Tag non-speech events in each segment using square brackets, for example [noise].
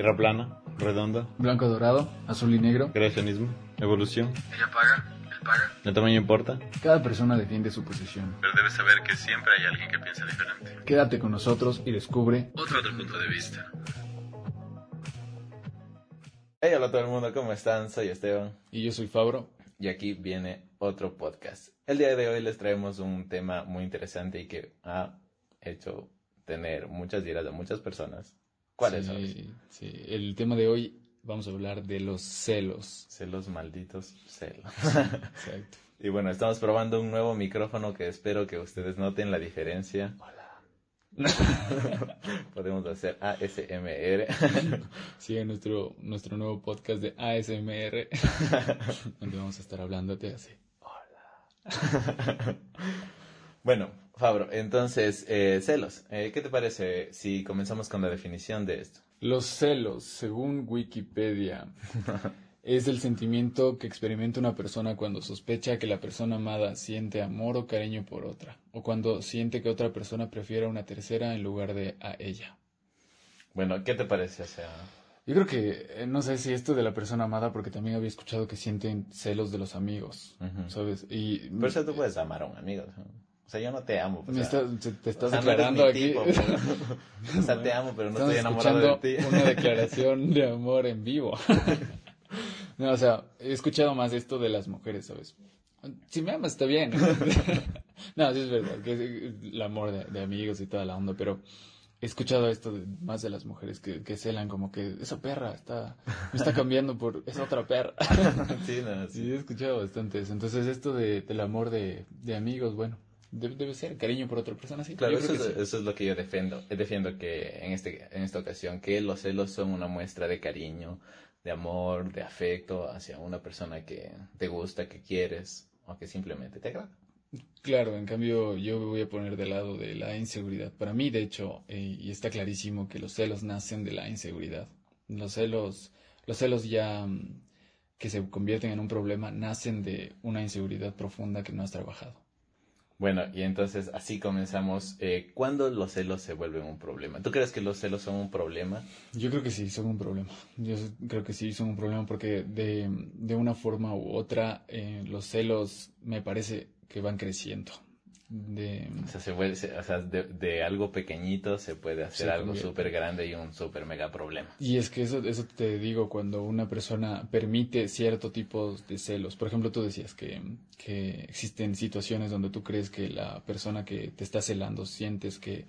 Tierra plana, redonda, Blanco dorado, azul y negro. creacionismo, evolución, Ella paga, él paga. el tamaño importa. Cada persona defiende su posición. Pero debes saber que siempre hay alguien que piensa diferente. Quédate con nosotros y descubre. Otro otro punto de vista. Hey, hola a todo el mundo, ¿cómo están? Soy Esteban Y yo soy Fabro. y aquí viene otro podcast. El día de hoy les traemos un tema muy interesante y que ha hecho tener muchas iras de muchas personas. ¿Cuáles? Sí, sí. El tema de hoy vamos a hablar de los celos. Celos malditos, celos. Exacto. [laughs] y bueno, estamos probando un nuevo micrófono que espero que ustedes noten la diferencia. [laughs] Podemos hacer ASMR. Sigue [laughs] nuestro, nuestro nuevo podcast de ASMR, donde vamos a estar hablándote así. bueno, Fabro, entonces, eh, celos. Eh, ¿Qué te parece si comenzamos con la definición de esto? Los celos, según Wikipedia, [laughs] es el sentimiento que experimenta una persona cuando sospecha que la persona amada siente amor o cariño por otra, o cuando siente que otra persona prefiere a una tercera en lugar de a ella. Bueno, ¿qué te parece? O sea, Yo creo que, eh, no sé si esto de la persona amada, porque también había escuchado que sienten celos de los amigos. ¿sabes? Y por eso tú puedes amar a un amigo. ¿no? O sea, yo no te amo. o me sea, está- se- te estás o sea, no declarando aquí. tipo, pero- [laughs] o sea, te amo, pero no Estamos estoy enamorado de ti. una [laughs] declaración de amor en vivo. [laughs] no, o sea, he escuchado más esto de las mujeres, ¿sabes? Si me amas, está bien. no, sí es verdad, que es el amor de, de amigos y toda la onda, pero he escuchado esto de- más de las mujeres que, que celan como que esa perra está, me está cambiando por esa otra perra. sí, no, sí. sí, he escuchado bastante eso. Entonces, esto de, del amor de, de amigos, bueno, debe, debe ser cariño por otra persona, sí. Claro, eso es, sí. eso es lo que yo defiendo. Defiendo que en, este, en esta ocasión, que los celos son una muestra de cariño, de amor, de afecto hacia una persona que te gusta, que quieres o que simplemente te agrada. Claro, en cambio yo me voy a poner del lado de la inseguridad. Para mí, de hecho, eh, y está clarísimo que los celos nacen de la inseguridad. Los celos, los celos ya mm, que se convierten en un problema nacen de una inseguridad profunda que no has trabajado. Bueno, y entonces así comenzamos. Eh, ¿Cuándo los celos se vuelven un problema? ¿Tú crees que los celos son un problema? Yo creo que sí, son un problema. Yo creo que sí, son un problema porque de, de una forma u otra eh, los celos me parece que van creciendo. De, O sea, se se- o sea de, de algo pequeñito se puede hacer Se algo convierte. súper grande y un súper mega problema. Y es que eso, eso te digo cuando una persona permite cierto tipo de celos. Por ejemplo, tú decías que, que existen situaciones donde tú crees que la persona que te está celando sientes que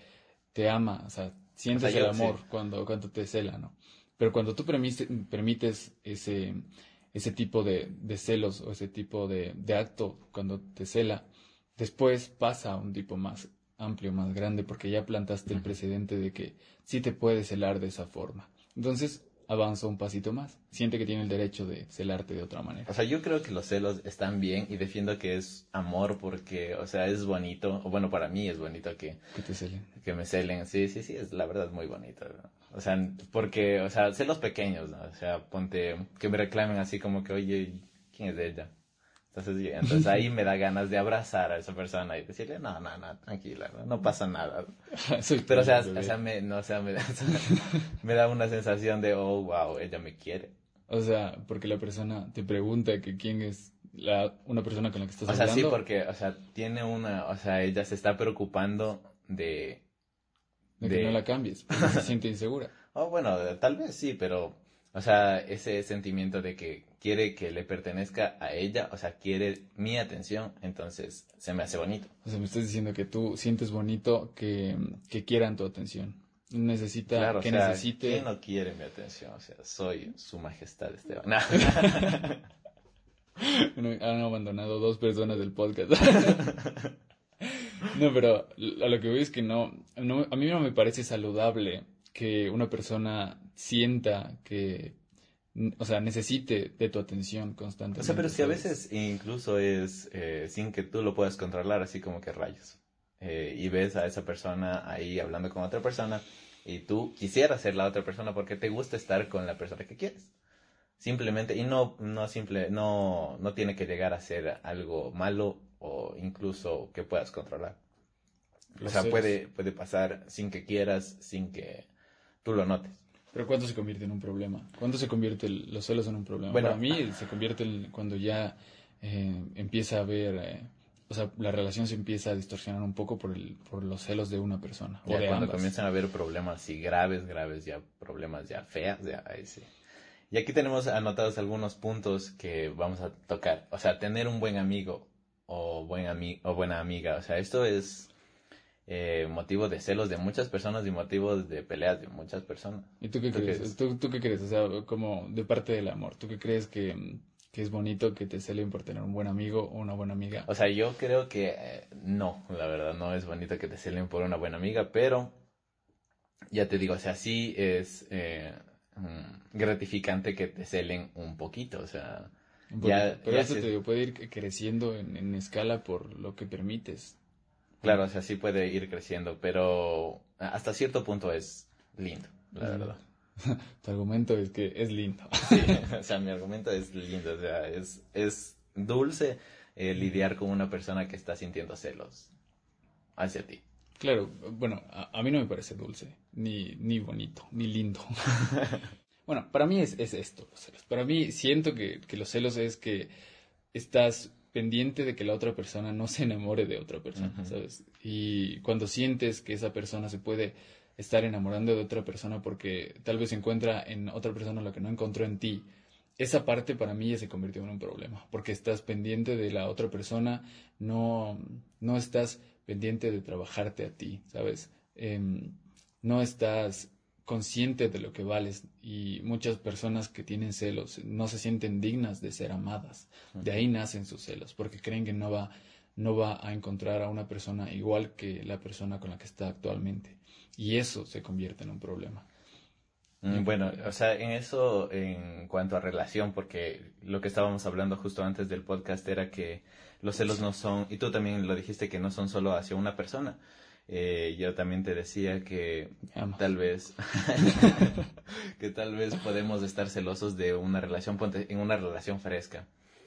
te ama, o sea, sientes O sea, yo- el amor sí. cuando, cuando te cela, ¿no? Pero cuando tú permites, permites ese, ese tipo de, de celos o ese tipo de, de acto cuando te cela, después pasa a un tipo más amplio, más grande, porque ya plantaste el precedente de que sí te puede celar de esa forma. Entonces avanza un pasito más. Siente que tiene el derecho de celarte de otra manera. O sea, yo creo que los celos están bien y defiendo que es amor porque, o sea, es bonito, o bueno, para mí es bonito que, Que te celen. que me celen. Sí, sí, sí, es la verdad muy bonito. ¿no? O sea, porque, o sea, celos pequeños, ¿no? O sea, ponte que me reclamen así como que, oye, ¿quién es ella? Entonces, entonces ahí [laughs] me da ganas de abrazar a esa persona y decirle, no, no, no, tranquila, no, no pasa nada. [laughs] Soy Pero, o sea, o sea, me, no, o sea, me, [laughs] da- me da una sensación de, oh, wow, ella me quiere. O sea, porque la persona te pregunta que quién es la, una persona con la que estás O sea, sí, hablando. porque, o sea, tiene una, o sea, ella se está preocupando de, De que no la cambies, porque se siente insegura. oh, bueno, tal vez sí, pero, o sea, ese sentimiento de que quiere que le pertenezca a ella, o sea, quiere mi atención, entonces se me hace bonito. O sea, me estás diciendo que tú sientes bonito que, que quieran tu atención. Necesita, Claro, o que sea, necesite. ¿quién no quiere mi atención? O sea, soy su majestad Esteban. [laughs] No. [laughs] Bueno, han abandonado dos personas del podcast. [laughs] no, pero a lo que voy es que no, no, a mí no me parece saludable que una persona sienta que, o sea, necesite de tu atención constantemente. O sea, pero es que a ¿sabes? veces incluso es eh, sin que tú lo puedas controlar, así como que rayos. Eh, y ves a esa persona ahí hablando con otra persona y tú quisieras ser la otra persona porque te gusta estar con la persona que quieres. Simplemente, y no, no simple, no, no tiene que llegar a ser algo malo o incluso que puedas controlar. O Los sea, celos. puede, puede pasar sin que quieras, sin que tú lo notes. Pero ¿cuándo se convierte en un problema? ¿Cuándo se convierte el- los celos en un problema? Bueno, Para mí se convierte en cuando ya eh, empieza a haber, eh, o sea, la relación se empieza a distorsionar un poco por, el, por los celos de una persona. Ya o de cuando ambas. comienzan a haber problemas así graves, graves, ya problemas ya feas, ya ahí sí. Y aquí tenemos anotados algunos puntos que vamos a tocar. O sea, tener un buen amigo o, buen ami o buena amiga. O sea, esto es eh, motivo de celos de muchas personas y motivo de peleas de muchas personas. ¿Y tú qué ¿Tú qué crees? crees? ¿Tú, ¿Tú qué crees? O sea, como de parte del amor, ¿tú qué crees que, que es bonito que te celen por tener un buen amigo o una buena amiga? O sea, yo creo que eh, no, la verdad, no es bonito que te celen por una buena amiga, pero ya te digo, o sea, sí es eh, mm, gratificante que te celen un poquito, o sea, ya-. Pero ya eso se- te digo, puede ir creciendo en, en escala por lo que permites. Claro, o sea, sí puede ir creciendo, pero hasta cierto punto es lindo, la verdad. [laughs] Tu argumento es que es lindo. [laughs] Sí, o sea, mi argumento es lindo, o sea, es, es dulce eh, lidiar con una persona que está sintiendo celos hacia ti. Claro, bueno, a, a mí no me parece dulce, ni, ni bonito, ni lindo. [laughs] bueno, para mí es, es esto, los celos. Para mí siento que, que los celos es que estás pendiente de que la otra persona no se enamore de otra persona. ¿sabes? Y cuando sientes que esa persona se puede estar enamorando de otra persona porque tal vez encuentra en otra persona lo que no encontró en ti, esa parte para mí ya se convirtió en un problema, porque estás pendiente de la otra persona, no, no estás pendiente de trabajarte a ti, ¿sabes? Em, no estás consciente de lo que vales y muchas personas que tienen celos no se sienten dignas de ser amadas. De ahí nacen sus celos, porque creen que no va, no va a encontrar a una persona igual que la persona con la que está actualmente. Y eso se convierte en un problema. Mm, Bueno, o sea, en eso, en cuanto a relación, porque lo que estábamos hablando justo antes del podcast era que los celos no son, y tú también lo dijiste, que no son solo hacia una persona. Eh, yo también te decía que tal vez, [laughs] que tal vez podemos estar celosos de una relación, en una relación fresca,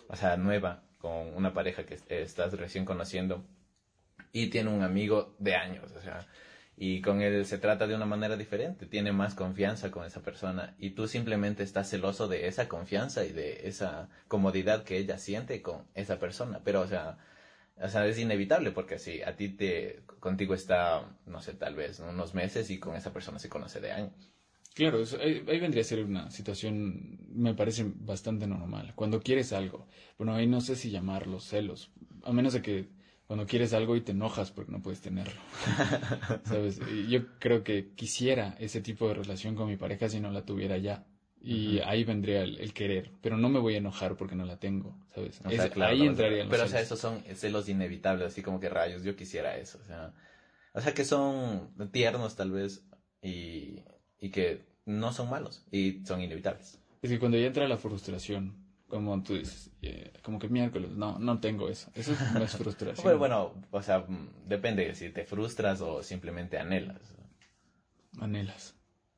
o sea, nueva, con una pareja que estás recién conociendo y tiene un amigo de años, o sea, y con él se trata de una manera diferente, tiene más confianza con esa persona y tú simplemente estás celoso de esa confianza y de esa comodidad que ella siente con esa persona, pero o sea, o sea, es inevitable porque si a ti te contigo está, no sé, tal vez unos meses y con esa persona se conoce de años. Claro, ahí, vendría a ser una situación, me parece bastante normal. Cuando quieres algo, bueno, ahí no sé si llamarlo celos, a menos de que cuando quieres algo y te enojas porque no puedes tenerlo. [laughs] ¿Sabes? Yo creo que quisiera ese tipo de relación con mi pareja si no la tuviera ya. Y Ujú. ahí vendría el, el querer, pero no me voy a enojar porque no la tengo, ¿sabes? O sea, Es- claro, ahí no, entrarían los Pero, o sea, celos. esos son celos inevitables, así como que rayos, yo quisiera eso. O sea, o sea que son tiernos tal vez y, y que no son malos y son inevitables. Es que cuando ya entra la frustración, como tú dices, eh, como que miércoles, no, no tengo eso. Eso no es [laughs] frustración. Pero bueno, o sea, depende si te frustras o simplemente anhelas. Anhelas.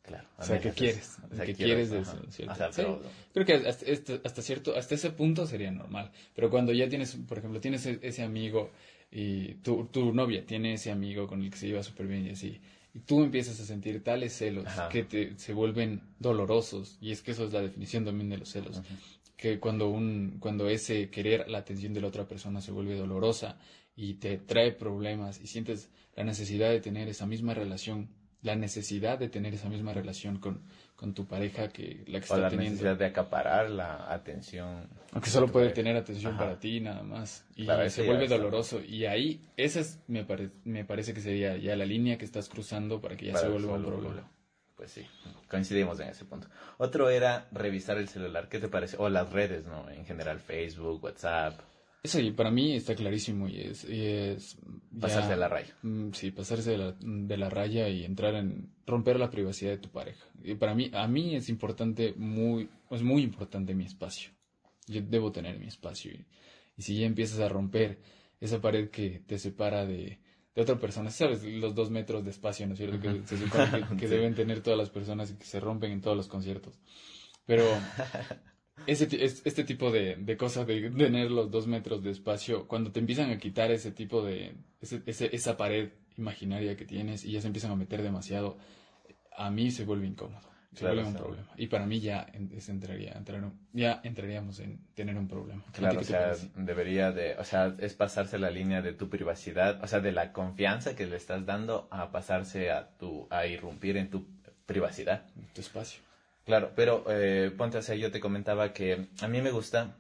Claro. O sea, ¿qué anhelas quieres? O sea, ¿Qué quiero- quieres de eso? ¿cierto? O sea, Sí. pero- Creo que hasta, hasta cierto, hasta ese punto sería normal. Pero cuando ya tienes, por ejemplo, tienes e- ese amigo y tu, tu novia tiene ese amigo con el que se lleva súper bien y así, y tú empiezas a sentir tales celos Ajá. que te, se vuelven dolorosos, y es que eso es la definición también de los celos, que cuando, un, cuando ese querer la atención de la otra persona se vuelve dolorosa y te trae problemas y sientes la necesidad de tener esa misma relación, la necesidad de tener esa misma relación con, con tu pareja que la que O está la teniendo. necesidad de acaparar la atención. Aunque solo puede pareja. tener atención Ajá. para ti nada más. Y Claro, se vuelve doloroso. Y ahí, esa es, me, pare- me parece que sería ya la línea que estás cruzando para que ya Para se vuelva un problema. Pues sí, coincidimos en ese punto. Otro era revisar el celular. ¿Qué te parece? O las redes, ¿no? En general, Facebook, WhatsApp. Eso y para mí está clarísimo y es... y es ya- Pasarse de la raya. Mm, Sí, pasarse de la, de la raya y entrar en romper la privacidad de tu pareja. Y para mí, a mí es importante, muy, es muy importante mi espacio. Yo debo tener mi espacio. Y, y si ya empiezas a romper esa pared que te separa de, de otra persona, sabes, los dos metros de espacio, ¿no es cierto? Que se supone que, que [laughs] Sí. deben tener todas las personas y que se rompen en todos los conciertos. Pero [laughs] ese, ti- es- este tipo de, de cosas de tener los dos metros de espacio, cuando te empiezan a quitar ese tipo de, ese- ese- esa pared imaginaria que tienes y ya se empiezan a meter demasiado, a mí se vuelve incómodo. Se Claro, vuelve un problema. Y para mí ya, es- entraría, entrar ya entraríamos en tener un problema. ¿A ti Claro, o sea, debería de, o sea, es pasarse la línea de tu privacidad, o sea, de la confianza que le estás dando a pasarse a tu, a irrumpir en tu privacidad. tu espacio. Claro, pero eh, ponte, o sea, yo te comentaba que a mí me gusta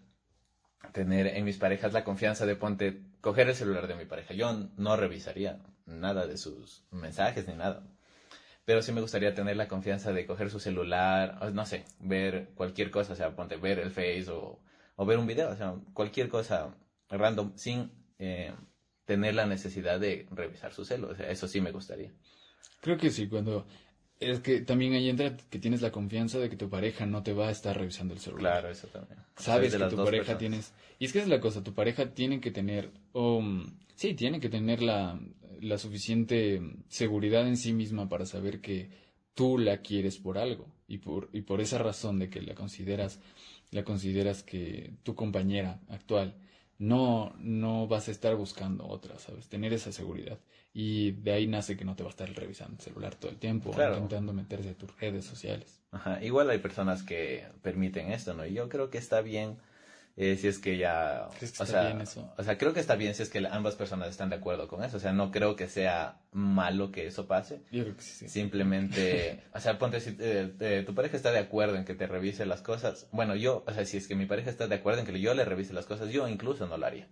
tener en mis parejas la confianza de ponte, coger el celular de mi pareja. Yo no revisaría nada de sus mensajes ni nada. Pero sí me gustaría tener la confianza de coger su celular, no sé, ver cualquier cosa, o sea, ponte, ver el Face o, o ver un video, o sea, cualquier cosa random sin eh, tener la necesidad de revisar su celo. O sea, eso sí me gustaría. Creo que sí, cuando... Es que también ahí entra que tienes la confianza de que tu pareja no te va a estar revisando el celular. Claro, eso también. Sabes de que tu pareja personas. tienes... Y es que es la cosa, tu pareja tiene que tener... um, sí, tiene que tener la, la suficiente seguridad en sí misma para saber que tú la quieres por algo. Y por, y por esa razón de que la consideras, la consideras que tu compañera actual no, no vas a estar buscando otra, ¿sabes? Tener esa seguridad. Y de ahí nace que no te va a estar revisando el celular todo el tiempo, Claro. intentando meterse a tus redes sociales. Ajá, igual hay personas que permiten esto, ¿no? Y yo creo que está bien eh, si es que ya... ¿Crees que o está sea, bien eso? O sea, creo que está bien si es que ambas personas están de acuerdo con eso. O sea, no creo que sea malo que eso pase. Yo creo que sí. Simplemente, [laughs] o sea, ponte si eh, eh, tu pareja está de acuerdo en que te revise las cosas. Bueno, yo, o sea, si es que mi pareja está de acuerdo en que yo le revise las cosas, yo incluso no lo haría.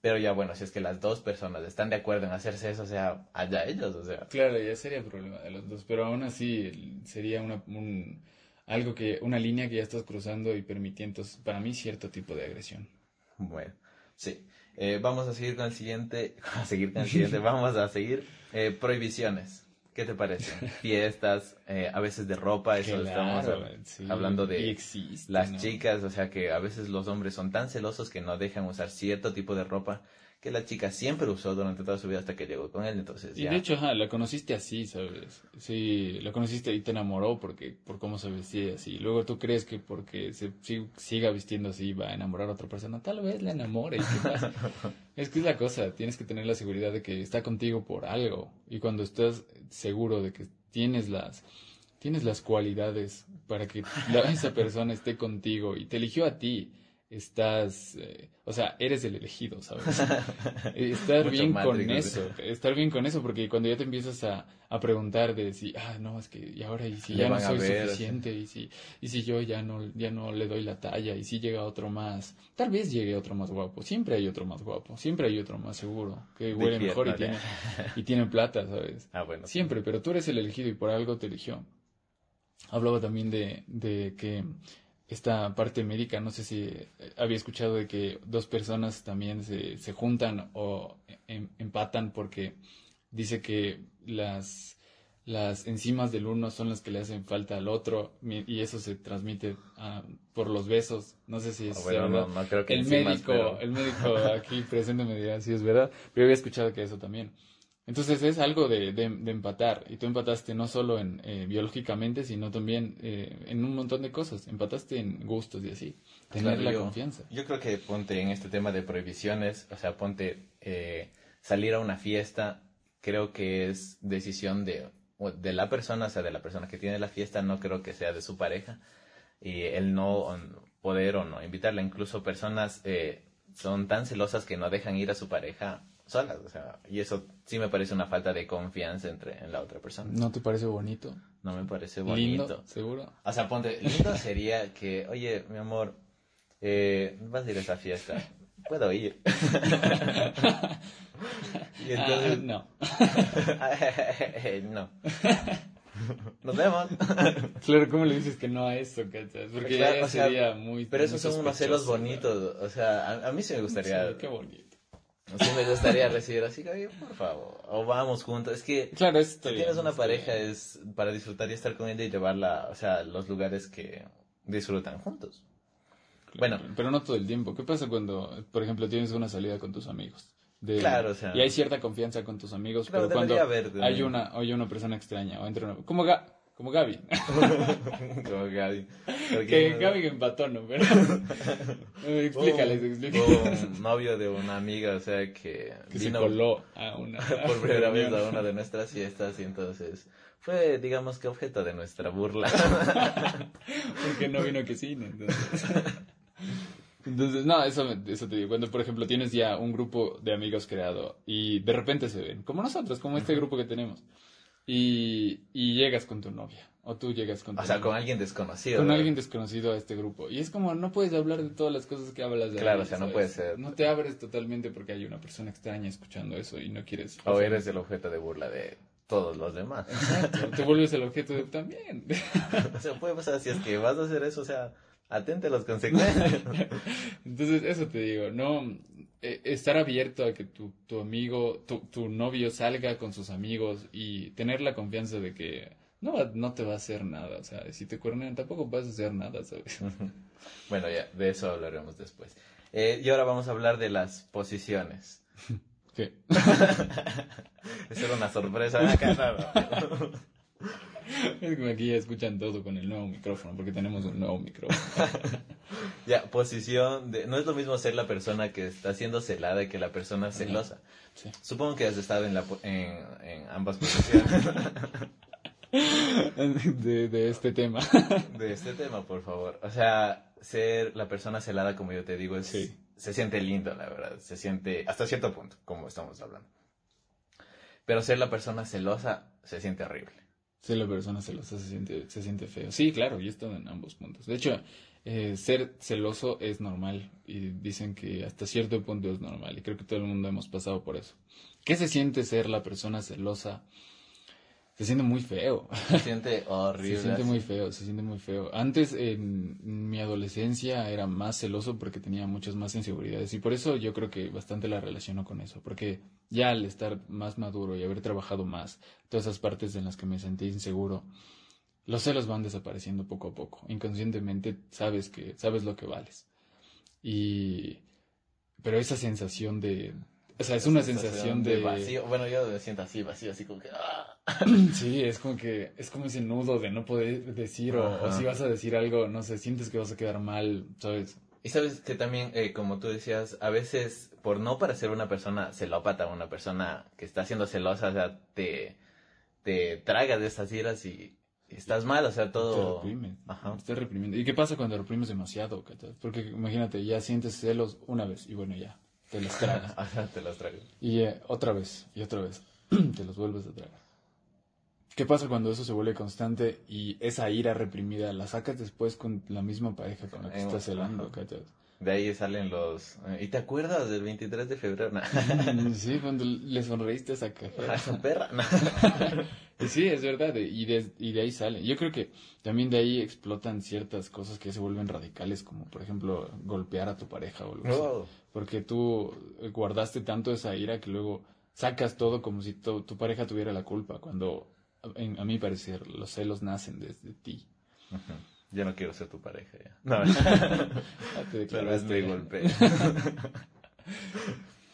Pero ya, bueno, si es que las dos personas están de acuerdo en hacerse eso, o sea, allá ellos, o sea. Claro, ya sería problema de los dos, pero aún así sería una, un, algo que, una línea que ya estás cruzando y permitiendo, para mí, cierto tipo de agresión. Bueno, sí. Eh, vamos a seguir con el siguiente. [laughs] A seguir con el siguiente. [laughs] vamos a seguir. Eh, prohibiciones. ¿Qué te parece? [laughs] Fiestas, eh, a veces de ropa, eso estamos Claro, sí, hablando de existe, las ¿no? chicas, o sea que a veces los hombres son tan celosos que no dejan usar cierto tipo de ropa que la chica siempre usó durante toda su vida hasta que llegó con él, entonces Y ya. de hecho, ajá, la conociste así, ¿sabes? Sí, la conociste y te enamoró porque, por cómo se vestía así. Luego tú crees que porque se si- siga vistiendo así va a enamorar a otra persona. Tal vez la enamore. ¿y qué pasa? [laughs] es que es la cosa, tienes que tener la seguridad de que está contigo por algo. Y cuando estás seguro de que tienes las, tienes las cualidades para que la- esa persona esté contigo y te eligió a ti, estás, eh, o sea, eres el elegido, ¿sabes? [laughs] Eh, Estar bien con eso, estar bien con eso, porque cuando ya te empiezas a, a preguntar de si, ah, no, es que, y ahora, y si ya no soy ver, suficiente, y si, y si yo ya no, ya no le doy la talla, y si llega otro más, tal vez llegue otro más guapo, siempre hay otro más guapo, siempre hay otro más seguro, que huele Despierta, mejor y tiene, [laughs] y tiene plata, ¿sabes? Ah, bueno. Siempre, pero tú eres el elegido y por algo te eligió. Hablaba también de, de que esta parte médica, no sé si eh, había escuchado de que dos personas también se, se juntan o em- empatan porque dice que las, las enzimas del uno son las que le hacen falta al otro y eso se transmite ah, por los besos. No sé si es Ah, bueno, verdad. no, no creo que el enzimas, médico, pero- el médico aquí presente me dirá si es verdad, pero yo había escuchado que eso también. Entonces es algo de, de, de empatar, y tú empataste no solo en eh, biológicamente, sino también eh, en un montón de cosas. Empataste en gustos y así. Tener Claro, la yo- confianza. Yo creo que ponte en este tema de prohibiciones, o sea, ponte eh, salir a una fiesta, creo que es decisión de, de la persona, o sea, de la persona que tiene la fiesta, no creo que sea de su pareja, y el no poder o no invitarla, incluso personas eh, son tan celosas que no dejan ir a su pareja solas, o sea, y eso sí me parece una falta de confianza entre en la otra persona. ¿No te parece bonito? No me parece bonito. Lindo, seguro. O sea, ponte, lindo sería que, oye, mi amor, eh, vas a ir a esa fiesta, puedo ir. [laughs] y entonces, Ah, no. [laughs] no. Nos vemos. [laughs] Claro, ¿cómo le dices que no a eso, cachas? Porque Claro, ya o sea, sería muy. Pero esos son unos celos bonitos. O sea, a, a mí sí me gustaría, Sí, qué bonito. Sí me gustaría recibir así, oye, por favor, o vamos juntos. Es que Claro, si bien, tienes una pareja bien. es para disfrutar y estar con ella y llevarla, o sea, los lugares que disfrutan juntos. Bueno, Pero no todo el tiempo. ¿Qué pasa cuando, por ejemplo, tienes una salida con tus amigos? De- Claro, o sea- Y hay cierta confianza con tus amigos, Claro, pero cuando haber hay una, hay una persona extraña o entra una... Como, Ga- como Gaby. [laughs] como Gaby. Que Gaby que empató, ¿no? Pero... [laughs] Eh, explícales, explícales. un novio de una amiga, o sea, que, que se vino coló a [laughs] una... por primera vez a una de nuestras fiestas y entonces fue, digamos que objeto de nuestra burla. Porque no vino que cine. Entonces, entonces no, eso, me- eso te digo. Cuando, por ejemplo, tienes ya un grupo de amigos creado y de repente se ven, como nosotros, como este grupo que tenemos, y, y llegas con tu novia, o tú llegas con tu o sea, novia, con alguien desconocido. con alguien desconocido a este grupo. Y es como, no puedes hablar de todas las cosas que hablas de Claro, o sea, no ¿sabes? puede ser. No te abres totalmente porque hay una persona extraña escuchando eso y no quieres... O eres el objeto de burla de todos los demás. Exacto, te vuelves el objeto de también. [laughs] o sea, puede pasar, si es que vas a hacer eso, o sea, atente a las consecuencias. [laughs] Entonces, eso te digo, no eh, estar abierto a que tu, tu amigo, tu, tu novio salga con sus amigos y tener la confianza de que no, no te va a hacer nada. O sea, si te cuernean tampoco vas a hacer nada, ¿sabes? bueno, ya, de eso hablaremos después. Eh, y ahora vamos a hablar de las posiciones. [laughs] ¿Qué? [laughs] Esa era una sorpresa. Acá, no, no. Es como aquí ya escuchan todo con el nuevo micrófono, porque tenemos un nuevo micrófono. [laughs] Ya, posición de... No es lo mismo ser la persona que está siendo celada que la persona celosa. Sí. Supongo que has estado en, la, po- en, en ambas posiciones [laughs] De, de este tema. [laughs] de este tema, por favor. O sea, ser la persona celada, como yo te digo, es, Sí. se siente lindo, la verdad. Se siente, hasta cierto punto, como estamos hablando. Pero ser la persona celosa se siente horrible. Ser la persona celosa se siente, se siente feo. Sí, claro, yo he estado en ambos puntos. De hecho, eh, ser celoso es normal y dicen que hasta cierto punto es normal y creo que todo el mundo hemos pasado por eso. ¿Qué se siente ser la persona celosa? Se siente muy feo. Se siente [laughs] horrible. Se siente así. muy feo, se siente muy feo. Antes, en mi adolescencia, era más celoso porque tenía muchas más inseguridades. Y por eso yo creo que bastante la relaciono con eso. Porque ya al estar más maduro y haber trabajado más, todas esas partes en las que me sentí inseguro, los celos van desapareciendo poco a poco. Inconscientemente sabes que, sabes lo que vales. Y, pero esa sensación de, o sea, es una sensación de, vacío. Bueno, yo me siento así, vacío, así como que... ah. [clears throat] Sí, es como que es como ese nudo de no poder decir o, si vas a decir algo, no sé, sientes que vas a quedar mal, ¿sabes? Y sabes que también, eh, como tú decías, a veces, por no parecer una persona celópata, una persona que está siendo celosa, o sea, te, te tragas de esas iras y, estás mal, o sea, Te todo... reprimes, Ajá. te estás reprimiendo. ¿Y qué pasa cuando reprimes demasiado? Porque imagínate, ya sientes celos una vez y bueno, ya, te los tragas. [laughs] Ajá, te los tragas. Y eh, otra vez, y otra vez, [clears throat] te los vuelves a tragar. ¿Qué pasa cuando eso se vuelve constante y esa ira reprimida la sacas después con la misma pareja con la que Eh, estás celando? ajá. cachai? De ahí salen los... eh, ¿Y te acuerdas del 23 de febrero? No. [laughs] Sí, cuando le sonreíste a esa cajera. esa perra. No. [laughs] [laughs] Sí, es verdad, y de, y de ahí sale. Yo creo que también de ahí explotan ciertas cosas que se vuelven radicales, como por ejemplo golpear a tu pareja o algo así. No. Porque tú eh, guardaste tanto esa ira que luego sacas todo como si tu, tu pareja tuviera la culpa, cuando en- a mi parecer los celos nacen desde ti. Yo no quiero ser tu pareja ya. No. [laughs] Ya te Tal vez te golpeé.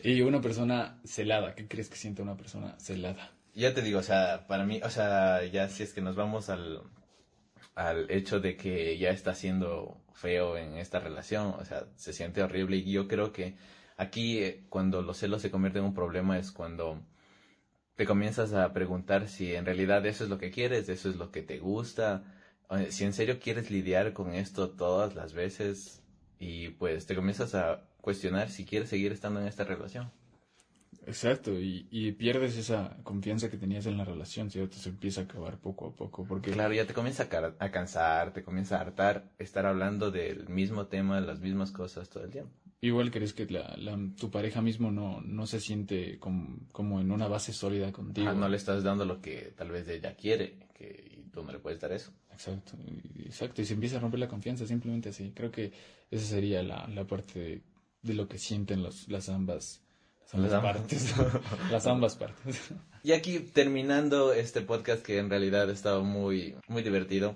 Y una persona celada, ¿qué crees que siente una persona celada? Ya te digo, o sea, para mí, o sea, ya si es que nos vamos al, al hecho de que ya está siendo feo en esta relación, o sea, se siente horrible y yo creo que aquí eh, cuando los celos se convierten en un problema es cuando te comienzas a preguntar si en realidad eso es lo que quieres, eso es lo que te gusta, si en serio quieres lidiar con esto todas las veces y pues te comienzas a cuestionar si quieres seguir estando en esta relación. Exacto, y, y pierdes esa confianza que tenías en la relación, ¿cierto? Se empieza a acabar poco a poco, porque Claro, ya te comienza a, a cansar, te comienza a hartar estar hablando del mismo tema, las mismas cosas todo el tiempo. igual crees que la, la- tu pareja mismo no, no se siente como, como en una base sólida contigo. Ah, no le estás dando lo que tal vez ella quiere que, y tú no le puedes dar eso. Exacto, exacto, y se empieza a romper la confianza simplemente así. Creo que esa sería la, la parte de, de lo que sienten los, las ambas, las ambas Las ambas. partes. [laughs] las ambas partes. Y aquí terminando este podcast que en realidad ha estado muy, muy divertido,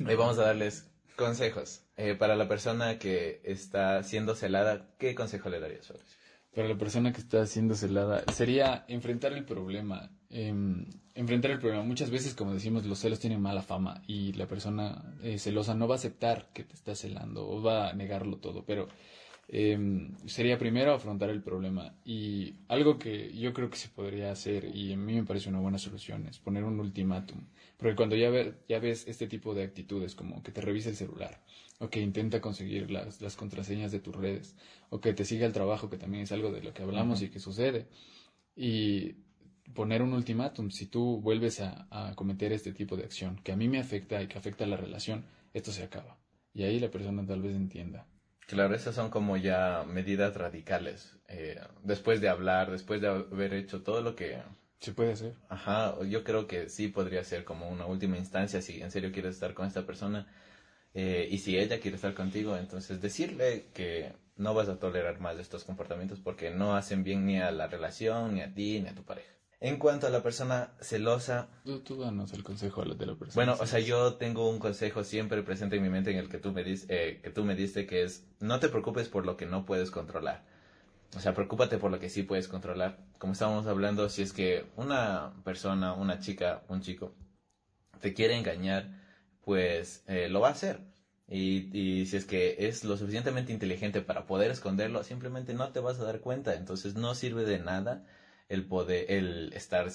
eh, vamos a darles consejos. Eh, para la persona que está siendo celada, ¿qué consejo le darías? Fabricio? Para la persona que está siendo celada, sería enfrentar el problema. em, enfrentar el problema. Muchas veces, como decimos, los celos tienen mala fama y la persona eh, celosa no va a aceptar que te está celando o va a negarlo todo. Pero em, sería primero afrontar el problema. Y algo que yo creo que se podría hacer, y a mí me parece una buena solución, es poner un ultimátum. Porque cuando ya, ve- ya ves este tipo de actitudes, como que te revise el celular, o que intenta conseguir las, las contraseñas de tus redes, o que te siga el trabajo, que también es algo de lo que hablamos y que sucede, y poner un ultimátum, si tú vuelves a, a cometer este tipo de acción, que a mí me afecta y que afecta a la relación, esto se acaba. Y ahí la persona tal vez entienda. Claro, esas son como ya medidas radicales. Eh, después de hablar, después de haber hecho todo lo que... Se puede hacer. Ajá, yo creo que sí podría ser como una última instancia si en serio quieres estar con esta persona eh, y si ella quiere estar contigo, entonces decirle que no vas a tolerar más estos comportamientos porque no hacen bien ni a la relación, ni a ti, ni a tu pareja. En cuanto a la persona celosa, Tú, tú danos el consejo a la de la persona. bueno, o sea, yo tengo un consejo siempre presente en mi mente en el que tú me, dis- eh, que tú me diste, que es no te preocupes por lo que no puedes controlar. O sea, preocúpate por lo que sí puedes controlar. Como estábamos hablando, si es que una persona, una chica, un chico, te quiere engañar, pues eh, lo va a hacer. Y, y si es que es lo suficientemente inteligente para poder esconderlo, simplemente no te vas a dar cuenta. Entonces no sirve de nada el poder, el estar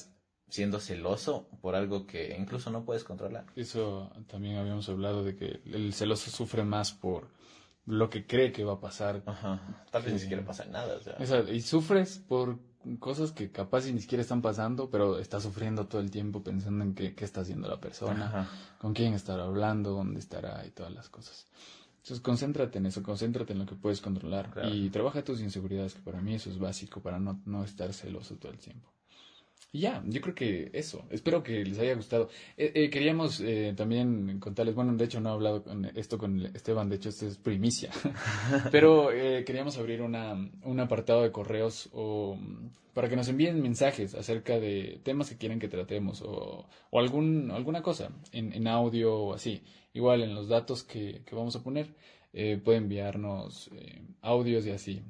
siendo celoso por algo que incluso no puedes controlar. Eso también habíamos hablado de que el celoso sufre más por lo que cree que va a pasar. Ajá. Tal vez ni Sí. siquiera pasa nada. O sea. O sea, y sufres por cosas que capaz y ni siquiera están pasando, pero estás sufriendo todo el tiempo pensando en qué, qué está haciendo la persona, Ajá. con quién estará hablando, dónde estará y todas las cosas. Entonces, concéntrate en eso, concéntrate en lo que puedes controlar Claro. y trabaja tus inseguridades, que para mí eso es básico para no, no estar celoso todo el tiempo. Y ya, yo creo que eso. Espero que les haya gustado. Eh, eh, queríamos eh, también contarles, bueno, de hecho no he hablado con esto con Esteban, de hecho esto es primicia, [laughs] pero eh, queríamos abrir una, un apartado de correos o, para que nos envíen mensajes acerca de temas que quieren que tratemos o, o algún, alguna cosa en, en audio o así. Igual en los datos que, que vamos a poner, eh, pueden enviarnos audios y así.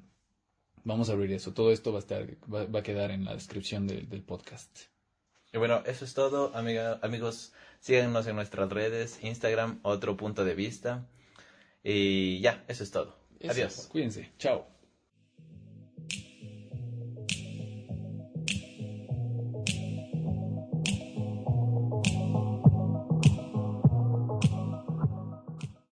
Vamos a abrir eso. Todo esto va a estar, va, va a quedar en la descripción del, del podcast. Y bueno, eso es todo, amiga, amigos. Síganos en nuestras redes, Instagram, otro punto de vista. Y ya, eso es todo. Eso. Adiós. Cuídense. Chao.